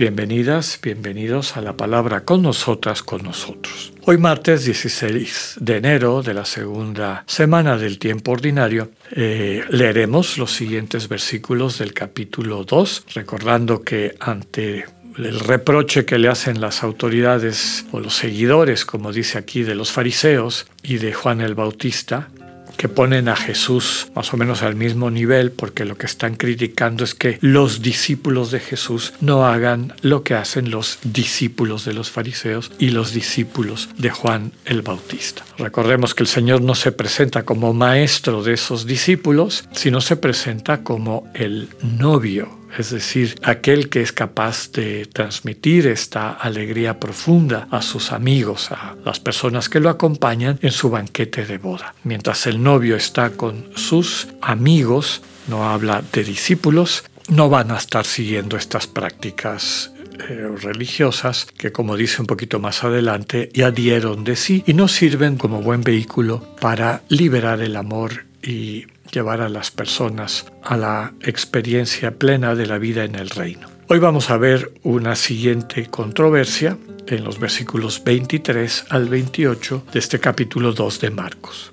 Bienvenidas, bienvenidos a la palabra con nosotras, con nosotros. Hoy martes 16 de enero de la segunda semana del tiempo ordinario eh, leeremos los siguientes versículos del capítulo 2, recordando que ante el reproche que le hacen las autoridades o los seguidores, como dice aquí, de los fariseos y de Juan el Bautista, que ponen a Jesús más o menos al mismo nivel porque lo que están criticando es que los discípulos de Jesús no hagan lo que hacen los discípulos de los fariseos y los discípulos de Juan el Bautista. Recordemos que el Señor no se presenta como maestro de esos discípulos, sino se presenta como el novio es decir, aquel que es capaz de transmitir esta alegría profunda a sus amigos, a las personas que lo acompañan en su banquete de boda. Mientras el novio está con sus amigos, no habla de discípulos, no van a estar siguiendo estas prácticas eh, religiosas que, como dice un poquito más adelante, ya dieron de sí y no sirven como buen vehículo para liberar el amor y llevar a las personas a la experiencia plena de la vida en el reino. Hoy vamos a ver una siguiente controversia en los versículos 23 al 28 de este capítulo 2 de Marcos.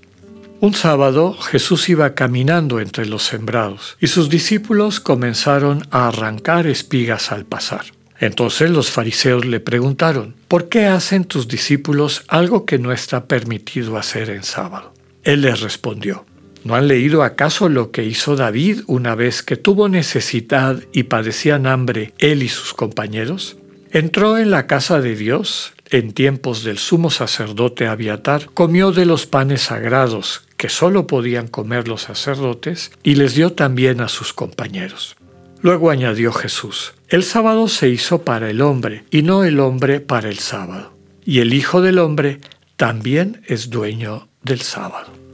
Un sábado Jesús iba caminando entre los sembrados y sus discípulos comenzaron a arrancar espigas al pasar. Entonces los fariseos le preguntaron, ¿por qué hacen tus discípulos algo que no está permitido hacer en sábado? Él les respondió, ¿No han leído acaso lo que hizo David una vez que tuvo necesidad y padecían hambre él y sus compañeros? Entró en la casa de Dios en tiempos del sumo sacerdote Abiatar, comió de los panes sagrados que sólo podían comer los sacerdotes y les dio también a sus compañeros. Luego añadió Jesús, el sábado se hizo para el hombre y no el hombre para el sábado. Y el Hijo del Hombre también es dueño del sábado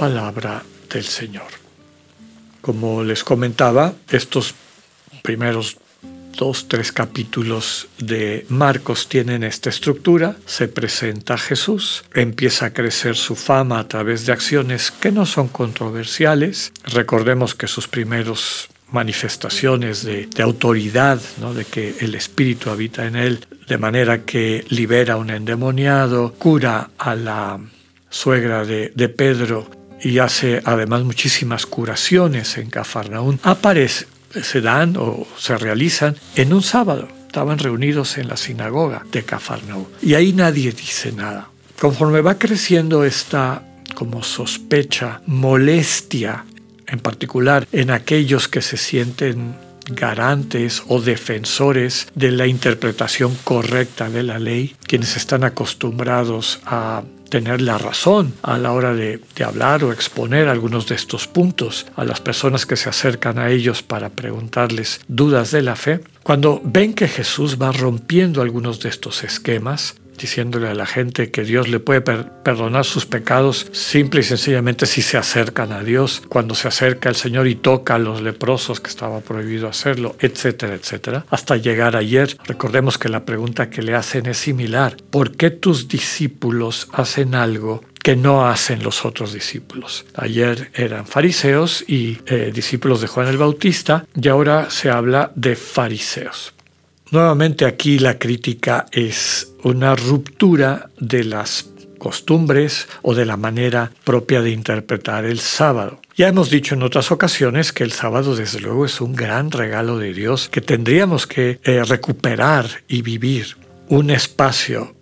palabra del Señor. Como les comentaba, estos primeros dos, tres capítulos de Marcos tienen esta estructura. Se presenta Jesús, empieza a crecer su fama a través de acciones que no son controversiales. Recordemos que sus primeros manifestaciones de, autoridad, ¿no? de que el Espíritu habita en él, de manera que libera a un endemoniado, cura a la suegra de Pedro y hace además muchísimas curaciones en Cafarnaún, aparece, se dan o se realizan en un sábado. Estaban reunidos en la sinagoga de Cafarnaún y ahí nadie dice nada. Conforme va creciendo esta como sospecha, molestia, en particular en aquellos que se sienten garantes o defensores de la interpretación correcta de la ley, quienes están acostumbrados a tener la razón a la hora de, hablar o exponer algunos de estos puntos a las personas que se acercan a ellos para preguntarles dudas de la fe, cuando ven que Jesús va rompiendo algunos de estos esquemas, diciéndole a la gente que Dios le puede perdonar sus pecados simple y sencillamente si se acercan a Dios, cuando se acerca el Señor y toca a los leprosos que estaba prohibido hacerlo, etcétera, etcétera, hasta llegar ayer. Recordemos que la pregunta que le hacen es similar. ¿Por qué tus discípulos hacen algo que no hacen los otros discípulos. Ayer eran fariseos y eh, discípulos de Juan el Bautista y ahora se habla de fariseos. Nuevamente aquí la crítica es una ruptura de las costumbres o de la manera propia de interpretar el sábado. Ya hemos dicho en otras ocasiones que el sábado desde luego es un gran regalo de Dios que tendríamos que eh, recuperar y vivir un espacio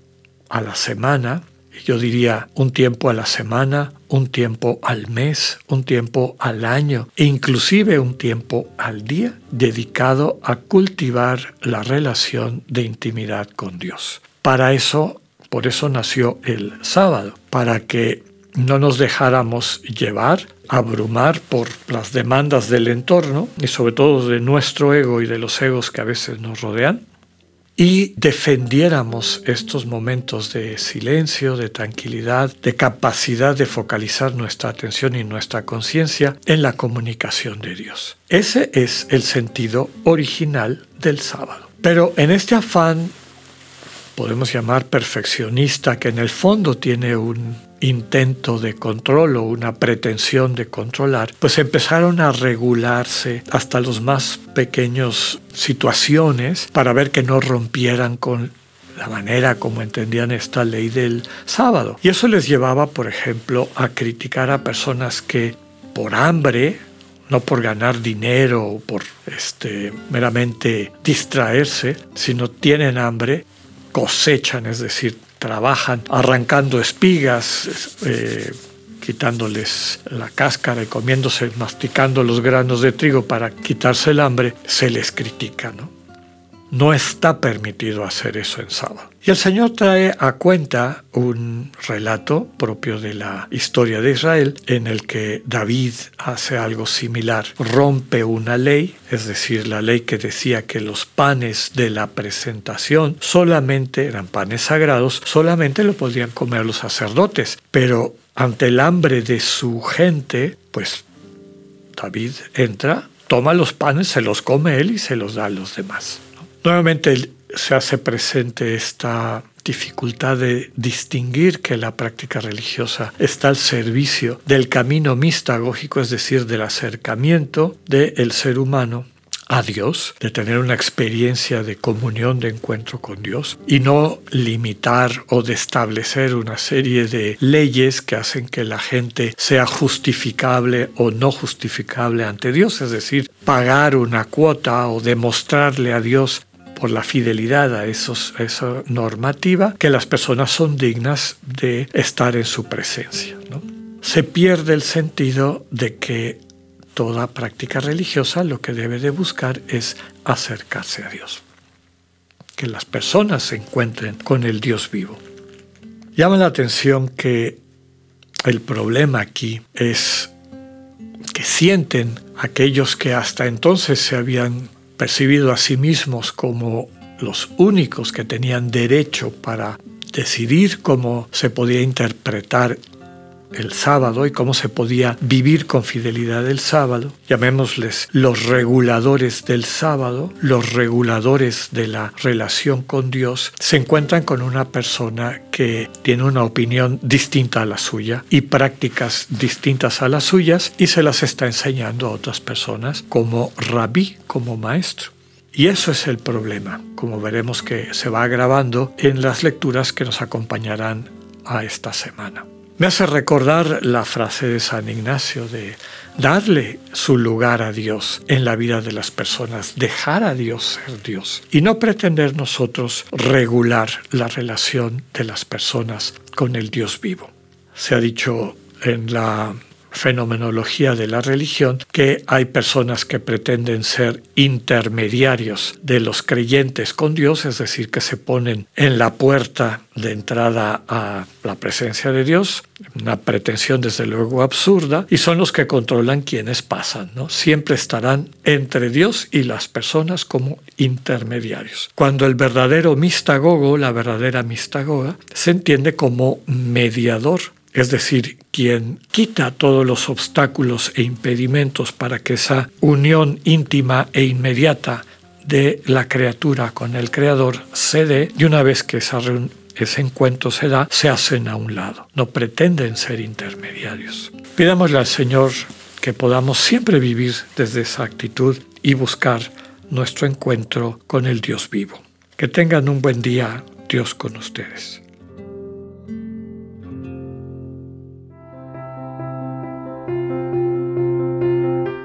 a la semana yo diría un tiempo a la semana, un tiempo al mes, un tiempo al año e inclusive un tiempo al día dedicado a cultivar la relación de intimidad con Dios. Para eso, por eso nació el sábado, para que no nos dejáramos llevar, abrumar por las demandas del entorno y sobre todo de nuestro ego y de los egos que a veces nos rodean, y defendiéramos estos momentos de silencio, de tranquilidad, de capacidad de focalizar nuestra atención y nuestra conciencia en la comunicación de Dios. Ese es el sentido original del sábado. Pero en este afán podemos llamar perfeccionista, que en el fondo tiene un intento de control o una pretensión de controlar, pues empezaron a regularse hasta los más pequeños situaciones para ver que no rompieran con la manera como entendían esta ley del sábado. Y eso les llevaba, por ejemplo, a criticar a personas que por hambre, no por ganar dinero o por este, meramente distraerse, sino tienen hambre, cosechan, es decir, trabajan arrancando espigas, eh, quitándoles la cáscara y comiéndose, masticando los granos de trigo para quitarse el hambre, se les critica, ¿no? No está permitido hacer eso en sábado. Y el Señor trae a cuenta un relato propio de la historia de Israel en el que David hace algo similar. Rompe una ley, es decir, la ley que decía que los panes de la presentación solamente eran panes sagrados, solamente lo podían comer los sacerdotes. Pero ante el hambre de su gente, pues David entra, toma los panes, se los come él y se los da a los demás. Nuevamente se hace presente esta dificultad de distinguir que la práctica religiosa está al servicio del camino mistagógico, es decir, del acercamiento del ser humano a Dios, de tener una experiencia de comunión, de encuentro con Dios, y no limitar o de establecer una serie de leyes que hacen que la gente sea justificable o no justificable ante Dios, es decir, pagar una cuota o demostrarle a Dios por la fidelidad a, esa normativa que las personas son dignas de estar en su presencia. Se pierde el sentido de que toda práctica religiosa lo que debe de buscar es acercarse a Dios, que las personas se encuentren con el Dios vivo. Llama la atención que el problema aquí es que sienten aquellos que hasta entonces se habían percibido a sí mismos como los únicos que tenían derecho para decidir cómo se podía interpretar el sábado y cómo se podía vivir con fidelidad el sábado, llamémosles los reguladores del sábado, los reguladores de la relación con Dios, se encuentran con una persona que tiene una opinión distinta a la suya y prácticas distintas a las suyas y se las está enseñando a otras personas como rabí, como maestro. Y eso es el problema, como veremos que se va agravando en las lecturas que nos acompañarán a esta semana. Me hace recordar la frase de San Ignacio de darle su lugar a Dios en la vida de las personas, dejar a Dios ser Dios y no pretender nosotros regular la relación de las personas con el Dios vivo. Se ha dicho en la fenomenología de la religión que hay personas que pretenden ser intermediarios de los creyentes con Dios, es decir, que se ponen en la puerta de entrada a la presencia de Dios, una pretensión desde luego absurda, y son los que controlan quienes pasan, ¿no? Siempre estarán entre Dios y las personas como intermediarios. Cuando el verdadero mistagogo, la verdadera mistagoga, se entiende como mediador es decir, quien quita todos los obstáculos e impedimentos para que esa unión íntima e inmediata de la criatura con el Creador se dé, y una vez que ese encuentro se da, se hacen a un lado. No pretenden ser intermediarios. Pidámosle al Señor que podamos siempre vivir desde esa actitud y buscar nuestro encuentro con el Dios vivo. Que tengan un buen día, Dios con ustedes.